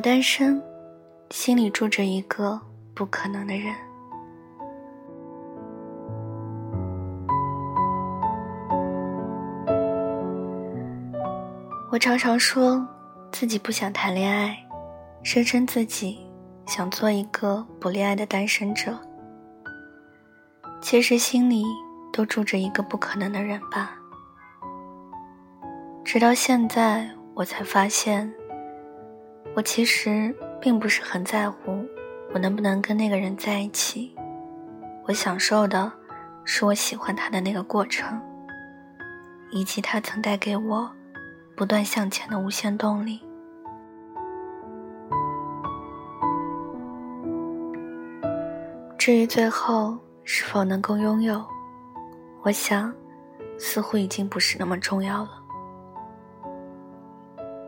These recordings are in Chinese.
单身，心里住着一个不可能的人。我常常说自己不想谈恋爱，声称自己想做一个不恋爱的单身者。其实心里都住着一个不可能的人吧。直到现在，我才发现。我其实并不是很在乎我能不能跟那个人在一起，我享受的是我喜欢他的那个过程，以及他曾带给我不断向前的无限动力。至于最后是否能够拥有，我想，似乎已经不是那么重要了。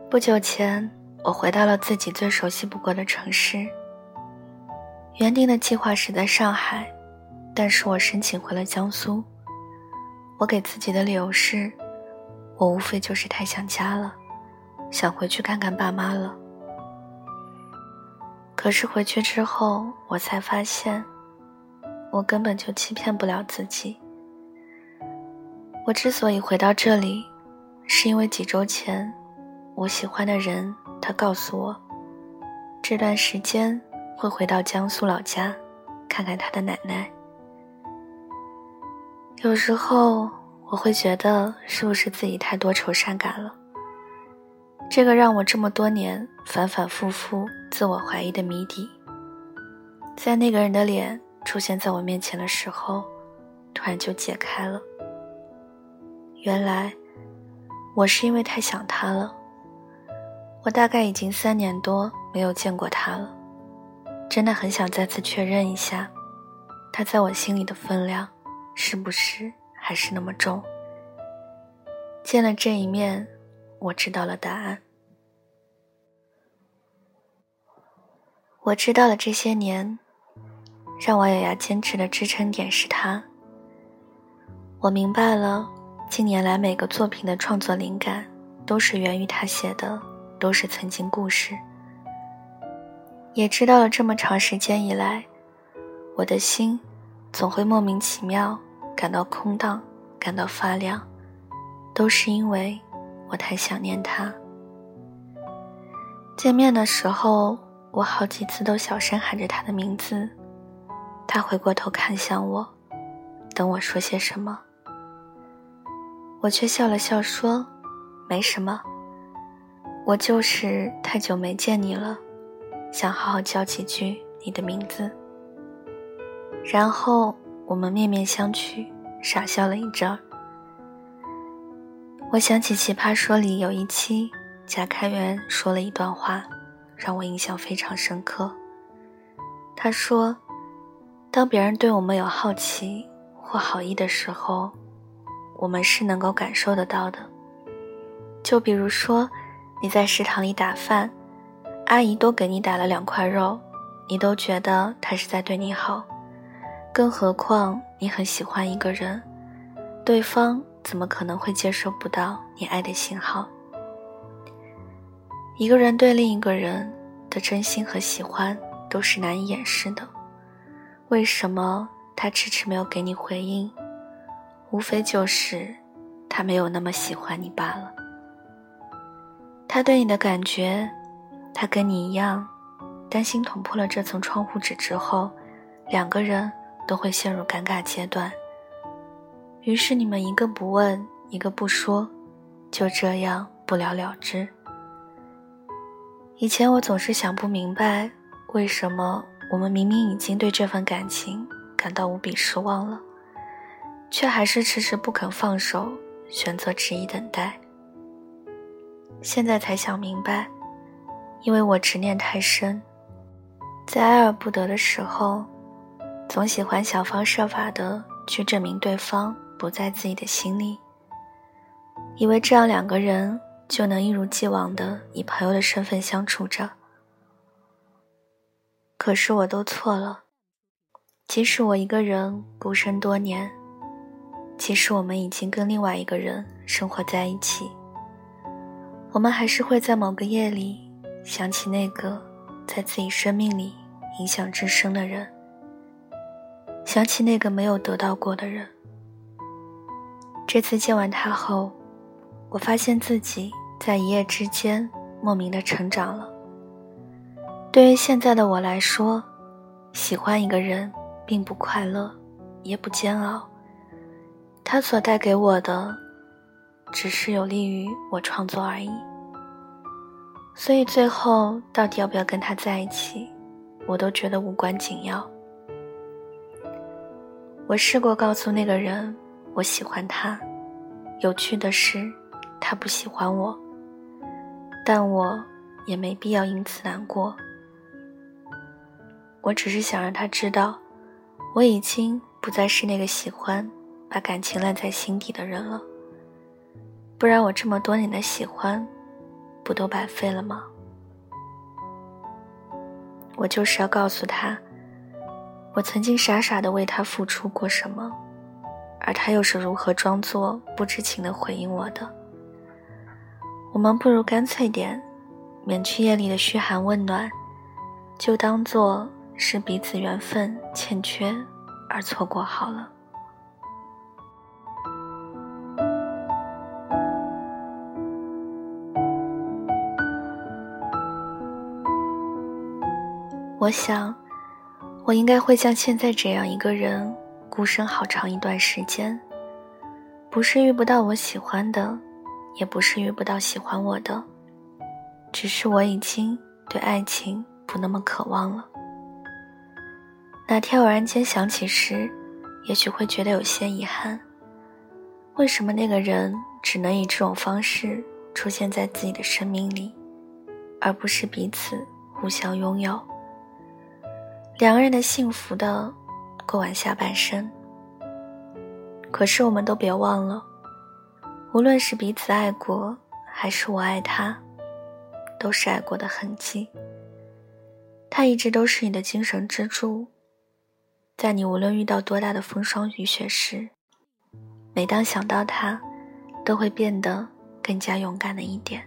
不久前。我回到了自己最熟悉不过的城市。原定的计划是在上海，但是我申请回了江苏。我给自己的理由是，我无非就是太想家了，想回去看看爸妈了。可是回去之后，我才发现，我根本就欺骗不了自己。我之所以回到这里，是因为几周前，我喜欢的人。他告诉我，这段时间会回到江苏老家，看看他的奶奶。有时候我会觉得，是不是自己太多愁善感了？这个让我这么多年反反复复自我怀疑的谜底，在那个人的脸出现在我面前的时候，突然就解开了。原来，我是因为太想他了。我大概已经三年多没有见过他了，真的很想再次确认一下，他在我心里的分量，是不是还是那么重？见了这一面，我知道了答案。我知道了这些年，让我咬牙坚持的支撑点是他。我明白了，近年来每个作品的创作灵感，都是源于他写的。都是曾经故事，也知道了这么长时间以来，我的心总会莫名其妙感到空荡，感到发亮，都是因为我太想念他。见面的时候，我好几次都小声喊着他的名字，他回过头看向我，等我说些什么，我却笑了笑说：“没什么。”我就是太久没见你了，想好好叫几句你的名字。然后我们面面相觑，傻笑了一阵儿。我想起《奇葩说》里有一期，贾开元说了一段话，让我印象非常深刻。他说：“当别人对我们有好奇或好意的时候，我们是能够感受得到的。就比如说。”你在食堂里打饭，阿姨多给你打了两块肉，你都觉得她是在对你好。更何况你很喜欢一个人，对方怎么可能会接受不到你爱的信号？一个人对另一个人的真心和喜欢都是难以掩饰的。为什么他迟迟没有给你回应？无非就是他没有那么喜欢你罢了。他对你的感觉，他跟你一样，担心捅破了这层窗户纸之后，两个人都会陷入尴尬阶段。于是你们一个不问，一个不说，就这样不了了之。以前我总是想不明白，为什么我们明明已经对这份感情感到无比失望了，却还是迟迟不肯放手，选择执意等待。现在才想明白，因为我执念太深，在爱而不得的时候，总喜欢想方设法的去证明对方不在自己的心里，以为这样两个人就能一如既往的以朋友的身份相处着。可是我都错了，即使我一个人孤身多年，即使我们已经跟另外一个人生活在一起。我们还是会在某个夜里想起那个在自己生命里影响至深的人，想起那个没有得到过的人。这次见完他后，我发现自己在一夜之间莫名的成长了。对于现在的我来说，喜欢一个人并不快乐，也不煎熬。他所带给我的，只是有利于我创作而已。所以最后到底要不要跟他在一起，我都觉得无关紧要。我试过告诉那个人我喜欢他，有趣的是，他不喜欢我，但我也没必要因此难过。我只是想让他知道，我已经不再是那个喜欢把感情烂在心底的人了。不然我这么多年的喜欢。不都白费了吗？我就是要告诉他，我曾经傻傻的为他付出过什么，而他又是如何装作不知情的回应我的。我们不如干脆点，免去夜里的嘘寒问暖，就当做是彼此缘分欠缺而错过好了。我想，我应该会像现在这样一个人，孤身好长一段时间。不是遇不到我喜欢的，也不是遇不到喜欢我的，只是我已经对爱情不那么渴望了。哪天偶然间想起时，也许会觉得有些遗憾。为什么那个人只能以这种方式出现在自己的生命里，而不是彼此互相拥有？两个人的幸福的过完下半生，可是我们都别忘了，无论是彼此爱过，还是我爱他，都是爱过的痕迹。他一直都是你的精神支柱，在你无论遇到多大的风霜雨雪时，每当想到他，都会变得更加勇敢的一点。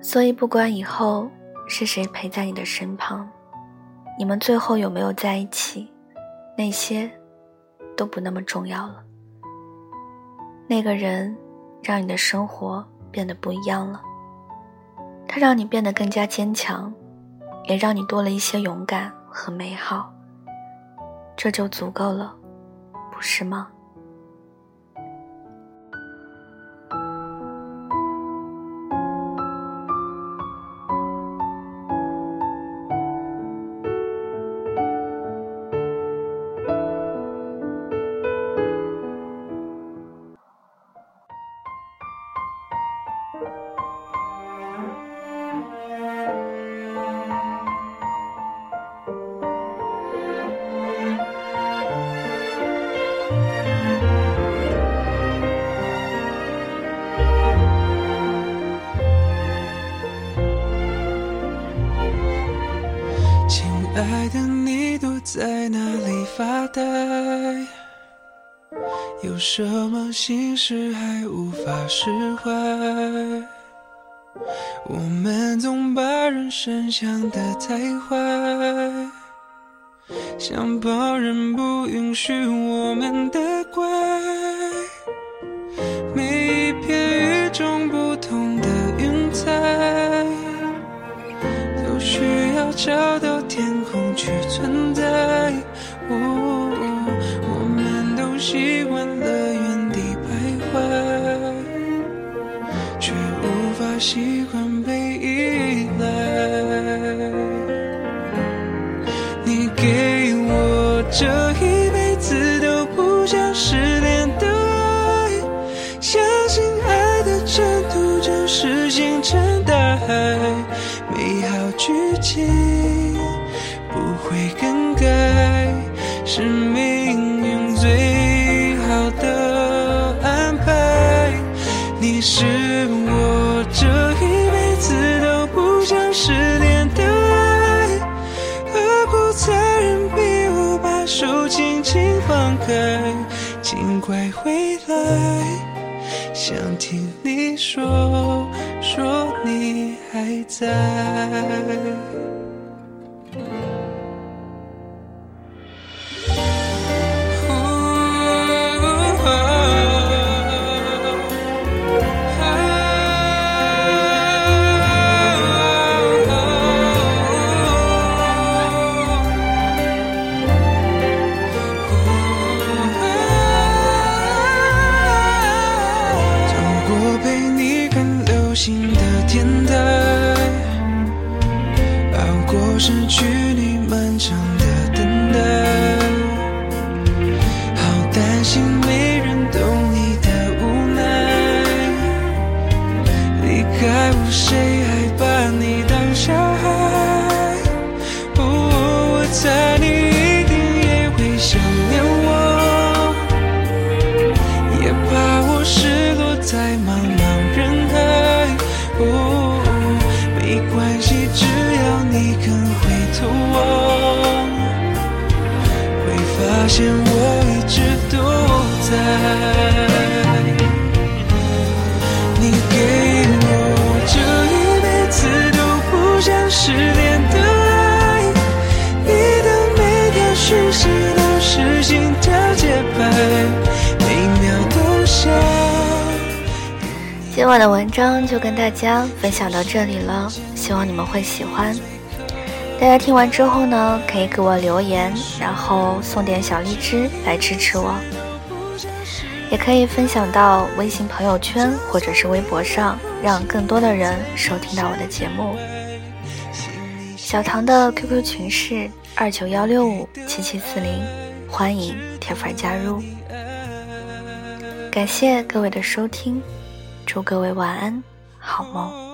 所以不管以后。是谁陪在你的身旁？你们最后有没有在一起？那些都不那么重要了。那个人让你的生活变得不一样了，他让你变得更加坚强，也让你多了一些勇敢和美好。这就足够了，不是吗？爱的你躲在哪里发呆？有什么心事还无法释怀？我们总把人生想得太坏，想旁人不允许我们的乖。这一辈子都不想失联的爱，相信爱的征途就是星辰大海，美好剧情。不会更改，是命运最好的安排。你是我这开？尽快回来，想听你说。说你还在。天台，熬过失去你漫长的等待，发现我一直都在。你给我这一辈子都不想失联的爱，你的每条讯息都是心跳节拍，每秒都想。今晚的文章就跟大家分享到这里了，希望你们会喜欢。大家听完之后呢，可以给我留言，然后送点小荔枝来支持我，也可以分享到微信朋友圈或者是微博上，让更多的人收听到我的节目。小唐的 QQ 群是二九幺六五七七四零，欢迎铁粉加入。感谢各位的收听。祝各位晚安，好梦。